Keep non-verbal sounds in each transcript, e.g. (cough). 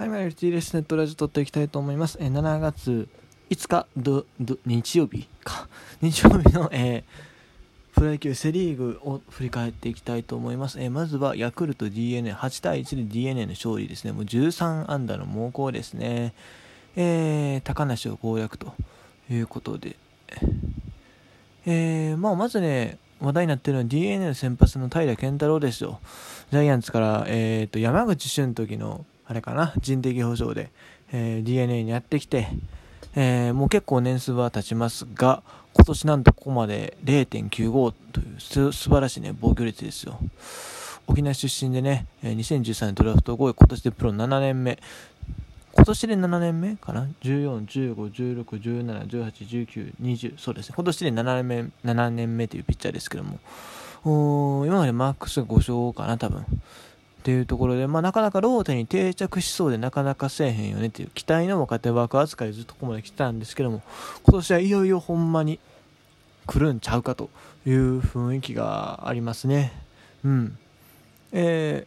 はい、マイルティーレスネットラジオ撮っていきたいと思います。えー7月5日どど日曜日か。(laughs) 日曜日の、えープロ野球セ・リーグを振り返っていきたいと思います。えーまずはヤクルト d n a 8対1で d n a の勝利ですね。もう13安打の猛攻ですね。えー高梨を攻略ということで。えーまあ、まずね、話題になってるのは d n a の先発の平健太郎ですよ。ジャイアンツから、えー、と山口俊の時のあれかな？人的保障で、えー d n a にやってきて、えーもう結構年数は経ちますが今年なんとここまで0.95というす素晴らしいね防御率ですよ。沖縄出身でね2013年ドラフト5位今年でプロ7年目。今年で7年目かな？14151617181920そうですね。今年で7年目7年目というピッチャーですけども。今までマックス5勝かな多分。っていうところで、まあ、なかなかローテに定着しそうでなかなかせえへんよねっていう期待の若手枠扱いでずっとここまで来てたんですけども今年はいよいよほんまに来るんちゃうかという雰囲気がありますね。うん。え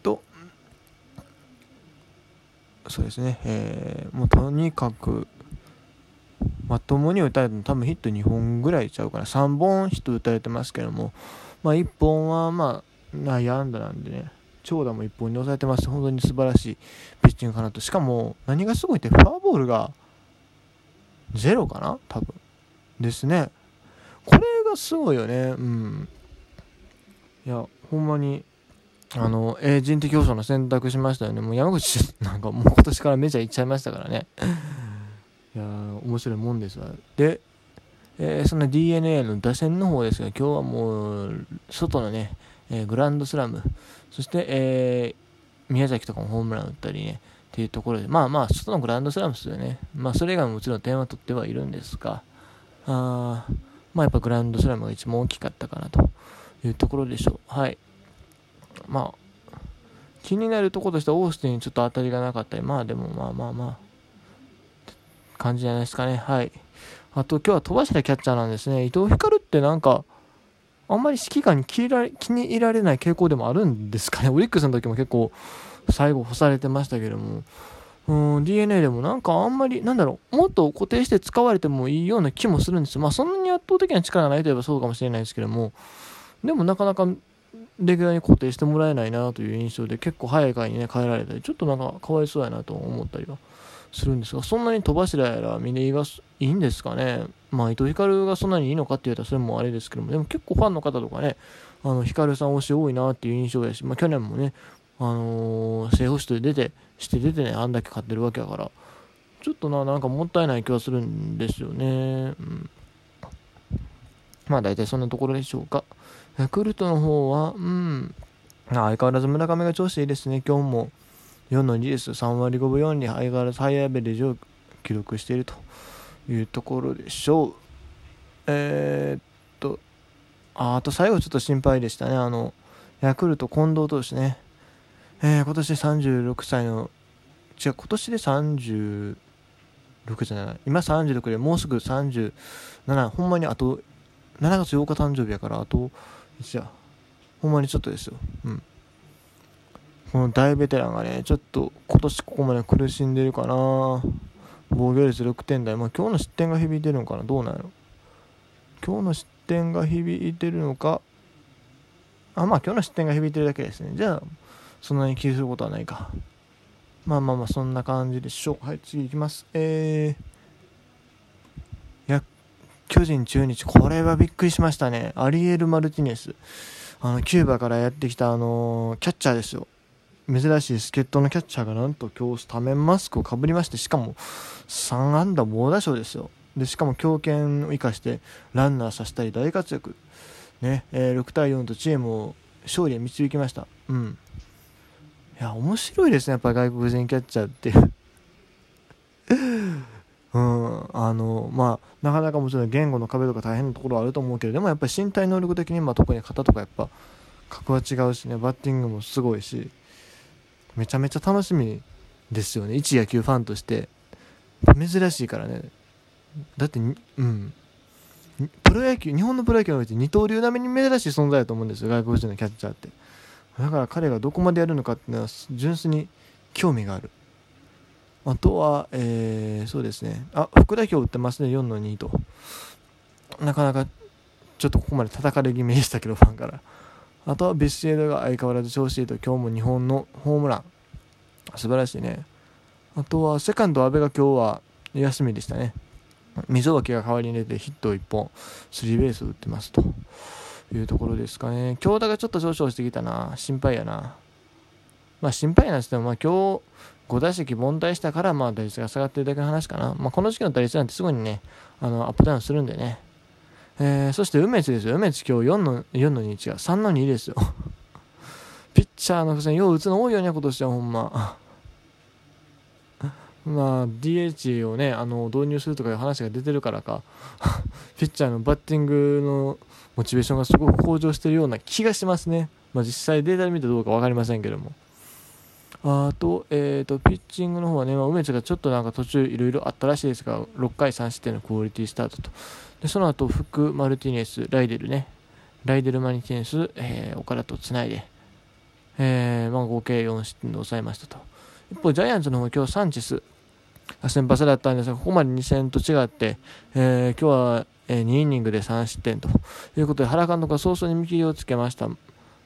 ー、とそうですね。えー、もうとにかくまともに打たれても多分ヒット2本ぐらいちゃうかな。3本ヒット打たれてますけどもまあ1本はまあ悩んだなんでね。長打も1本に抑えてます。本当に素晴らしいピッチングかなと。しかも何がすごいってフォアボールがゼロかな？多分。ですね。これがすごいよね。うん。いやほんまにあの、えー人的要素の選択しましたよね。もう山口なんかもう今年からメジャー行っちゃいましたからね。いや面白いもんですわ。で、えーその d n a の打線の方ですが今日はもう外のね、えーグランドスラム。そして、えー宮崎とかもホームラン打ったりねっていうところでまあまあ外のグランドスラムですよね。まあそれ以外ももちろん点は取ってはいるんですがあまあやっぱグランドスラムが一番大きかったかなというところでしょう。はい。まあ気になるところとしてはオースティンにちょっと当たりがなかったりまあでもまあまあまあ感じじゃないですかね。はい。あと今日は飛ばしたキャッチャーなんですね。伊藤光ってなんかあんまり指揮官に気に入られない傾向でもあるんですかね。オリックスの時も結構最後干されてましたけども。うん d n a でもなんかあんまりなんだろうもっと固定して使われてもいいような気もするんですよ。まあそんなに圧倒的な力がないといえばそうかもしれないですけども。でもなかなかレギュラーに固定してもらえないなという印象で結構早い回にね変えられたりちょっとなんかかわいそうやなと思ったりはするんですがそんなに飛ばしらやら峰井がいいんですかね。まあ伊藤光がそんなにいいのかって言うとそれもあれですけどもでも結構ファンの方とかねあの光さん推し多いなっていう印象やし、まあ、去年もねあのー、正捕手で出てして出てねあんだけ勝ってるわけやからちょっとななんかもったいない気はするんですよね、うん、まあ大体そんなところでしょうか。ヤクルトの方はうん。相変わらず村上が調子いいですね今日も。4の2です。3割5分4厘相変わらずハイアベレージを記録しているというところでしょう。えー、っとああと最後ちょっと心配でしたね。あのヤクルト近藤投手ね。えー、今年で36歳の違う今年で36じゃない。今36でもうすぐ37ほんまにあと7月8日誕生日やからあといつや。ほんまにちょっとですよ。うん。この大ベテランがねちょっと今年ここまで苦しんでるかな。防御率6点台。まあ今日の失点が響いてるのかな。どうなの今日の失点が響いてるのか。あまあ今日の失点が響いてるだけですね。じゃあそんなに気にすることはないか。まあまあまあそんな感じでしょう。はい次いきます。えー、や巨人中日これはびっくりしましたね。アリエル・マルティネス。あのキューバからやってきたあのーキャッチャーですよ。珍しい助っ人のキャッチャーがなんと今日スタメンマスクをかぶりましてしかも3安打猛打賞ですよ。でしかも強肩を生かしてランナーさせたり大活躍。ね、えー6対4とチームを勝利へ導きました。うん。いや面白いですねやっぱ外国人キャッチャーって。(laughs) うん。あのまあなかなかもちろん言語の壁とか大変なところはあると思うけどでもやっぱり身体能力的に、まあ、特に肩とかやっぱ格は違うしねバッティングもすごいし。めちゃめちゃ楽しみですよね。一野球ファンとして。珍しいからね。だってうん。プロ野球日本のプロ野球において二刀流並みに珍しい存在だと思うんですよ。外国人のキャッチャーって。だから彼がどこまでやるのかっていうのは純粋に興味がある。あとは、えー、そうですね。あ、福田今日打ってますね、4の2と。なかなか、ちょっとここまで叩かれ気味でしたけど、ファンから。あとはビシエドが相変わらず調子いいと、今日も2本のホームラン。素晴らしいね。あとは、セカンド阿部が今日は休みでしたね。溝脇が代わりに出てヒットを1本、スリーベースを打ってますというところですかね。京田がちょっと上昇してきたな。心配やな。まあ心配なんですけど、まあ今日5打席凡退したから、まあ打率が下がってるだけの話かな。まあこの時期の打率なんてすぐにね、あの、アップダウンするんでね。えー、そして梅津ですよ。梅津今日4の、4の2違う。3の2ですよ。(laughs) ピッチャーのくせによう打つの多いよね、今年はほんま。(laughs) まあ、DH をね、あの導入するとかいう話が出てるからか、(laughs) ピッチャーのバッティングのモチベーションがすごく向上してるような気がしますね。まあ、実際データで見てどうか分かりませんけども。あと、え、ー、と、ピッチングの方はね、まあ、梅津がちょっとなんか途中いろいろあったらしいですが、6回3失点のクオリティスタートと。で、その後、福、マルティネス、ライデルね、ライデル・マルティネス、えー、岡田とつないで、えー、まあ、合計4失点で抑えましたと。一方、ジャイアンツの方今日サンチェス、先発だったんですが、ここまで2戦と違って、えー、今日は、え2イニングで3失点ということで、原監督は早々に見切りをつけました。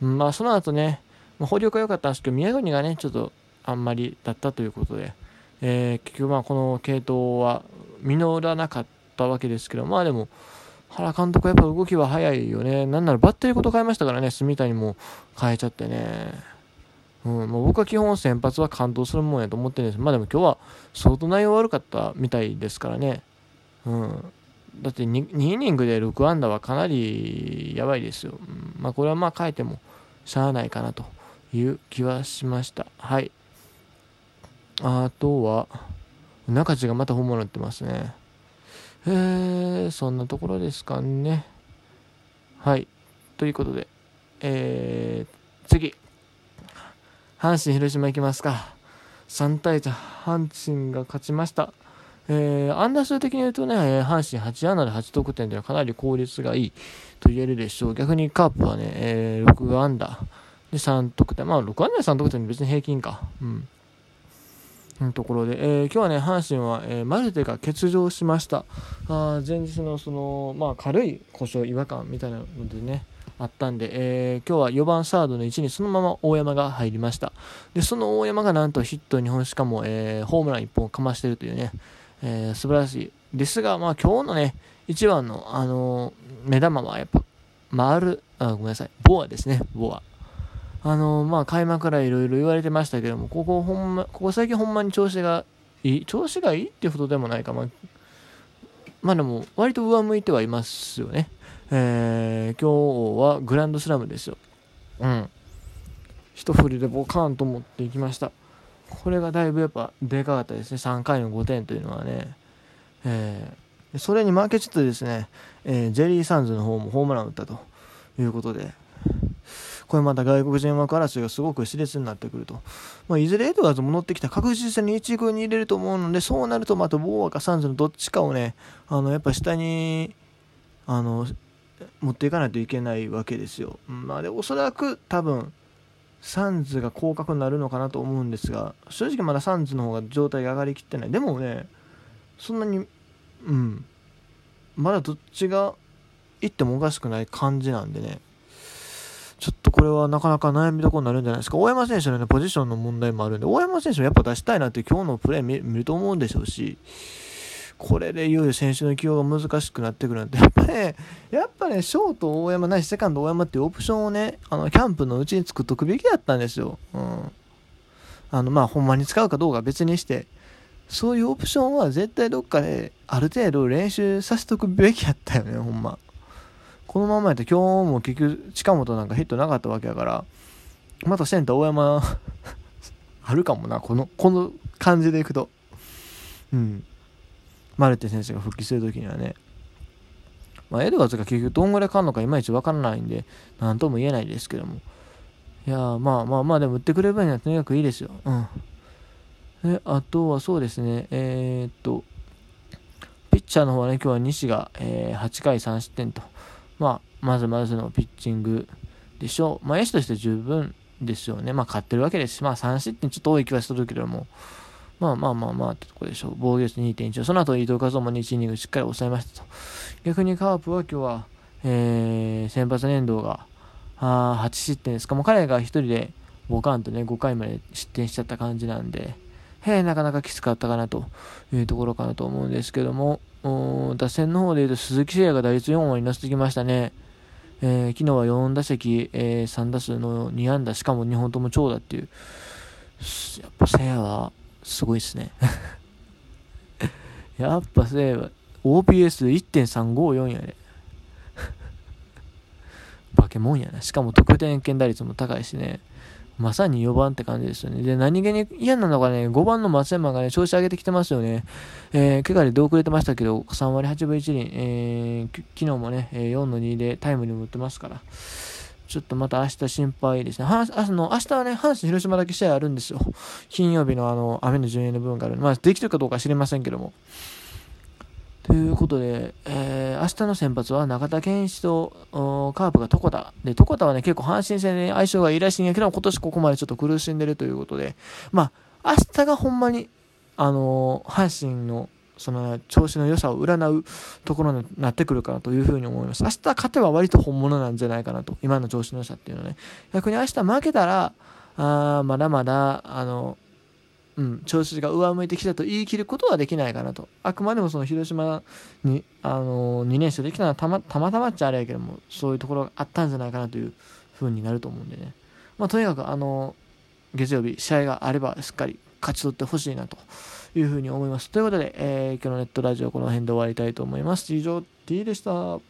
まあ、その後ね、まあ、保力は良かったんですけど、宮国がね、ちょっとあんまりだったということで、えー、結局、まあ、この系統は実らなかったわけですけど、まあでも、原監督はやっぱ動きは早いよね。なんならバッテリーごと変えましたからね、住谷も変えちゃってね。うん、まあ、僕は基本先発は感動するもんやと思ってるんですまあでも今日は相当内容悪かったみたいですからね。うん。だって 2, 2イニングで6安打はかなりやばいですよ。うん、まあこれはまあ変えてもしゃあないかなという気はしました。はい。あとは、中地がまた本物ってますね。えー、そんなところですかね。はい。ということで、えー、次。阪神、広島行きますか。3対1、阪神が勝ちました。えー、アンダー数的に言うとね、阪神8安打で8得点というのはかなり効率がいいと言えるでしょう。逆にカープはね、えー、6安打で3得点。まあ、6安打で3得点別に平均か。うん。のところで、えー、今日はね、阪神は、えー、マルテが欠場しました。あ前日のその、まあ、軽い故障、違和感みたいなのでね、あったんで、えー、今日は4番サードの位置にそのまま大山が入りました。で、その大山がなんとヒット2本しかも、えー、ホームラン1本かましてるというね、えー、素晴らしい。ですが、まあ今日のね、一番の、あの目玉はやっぱ、丸、あ、ごめんなさい、ボアですね、ボア。あのまあ開幕からいろいろ言われてましたけども、ここほんま、ここ最近ほんまに調子がいい、調子がいいっていうことでもないか、まあ、まあでも、割と上向いてはいますよね。えー、今日はグランドスラムですよ。うん。一振りでボカーンと持っていきました。これがだいぶやっぱでかかったですね。3回の5点というのはね。えー、それに負けつつですね、えー、ジェリー・サンズの方もホームラン打ったということで、これまた外国人枠争いがすごく熾烈になってくると。まあ、いずれエドワーズ戻ってきた確実に1軍に入れると思うので、そうなるとまたボーアかサンズのどっちかをね、あの、やっぱ下に、あの、持っていかないといけないわけですよ。まあ、でおそらく多分サンズが降格になるのかなと思うんですが正直まだサンズの方が状態が上がりきってないでもねそんなにうんまだどっちが行ってもおかしくない感じなんでねちょっとこれはなかなか悩みどころになるんじゃないですか大山選手のねポジションの問題もあるんで大山選手もやっぱ出したいなって今日のプレー見ると思うんでしょうしこれでいよいよ選手の起用が難しくなってくるなんで、やっぱね、やっぱね、ショート大山ないし、セカンド大山っていうオプションをね、あの、キャンプのうちに作っとくべきだったんですよ。うん。あの、まあ、ほんまに使うかどうか別にして、そういうオプションは絶対どっかで、ある程度練習させとくべきやったよね、ほんま。このままやと今日も結局、近本なんかヒットなかったわけやから、またセンター大山 (laughs) あるかもな、この、この感じでいくと。うん。マルテ選手が復帰するときにはね、まあ、エドワーズが結局どんぐらいかんのかいまいちわからないんで、なんとも言えないですけども。いやまあまあまあ、でも売ってくれる分にはとにかくいいですよ。うん。で、あとはそうですね、えー、っと、ピッチャーの方はね、今日は西が、えー、8回3失点と、まあ、まずまずのピッチングでしょう。まあ、エスとして十分ですよね。まあ、勝ってるわけですし、まあ、3失点ちょっと多い気はするけども、まあまあまあまあってとこでしょう。防御率2.1。その後、伊藤和夫も1イニングしっかり抑えましたと。逆にカープは今日は、えー、先発年度が、あ8失点ですか。もう彼が1人で5カンとね、5回まで失点しちゃった感じなんで、へえ、なかなかきつかったかなというところかなと思うんですけども、打線の方で言うと鈴木誠也が打率4割に乗せてきましたね。えー、昨日は4打席、えー、3打数の2安打、しかも2本とも長打っていう、やっぱ誠也はすごいですね。(laughs) やっぱ誠也は OPS1.354 やね。(laughs) 化け物やな。しかも得点圏打率も高いしね。まさに4番って感じですよね。で、何気に嫌なのがね、5番の松山がね、調子上げてきてますよね。えー、怪我で出遅れてましたけど、3割8分1厘、えー、昨日もね、4の2でタイムにも打ってますから、ちょっとまた明日心配ですね。はあの明日はね、阪神広島だけ試合あるんですよ。金曜日のあの、雨の順延の部分がある。まあ、できてるかどうか知りませんけども。ということで、えー、明日の先発は中田健一とカープが床田。で、床田はね、結構阪神戦で相性がいいらしいんやけど、今年ここまでちょっと苦しんでるということで、まあ、明日がほんまに、あのー、阪神の、その調子の良さを占うところになってくるかなというふうに思います。明日勝てば割と本物なんじゃないかなと。今の調子の良さっていうのはね。逆に明日負けたら、あまだまだ、あの、うん、調子が上向いてきたと言い切ることはできないかなと。あくまでもその広島に、あのー、2連勝できたのはたまたまっちゃあれやけども、そういうところがあったんじゃないかなという風になると思うんでね。まあ、とにかく、あのー、月曜日、試合があればしっかり勝ち取ってほしいなというふうに思います。ということで、えー、今日のネットラジオこの辺で終わりたいと思います。以上、T でした。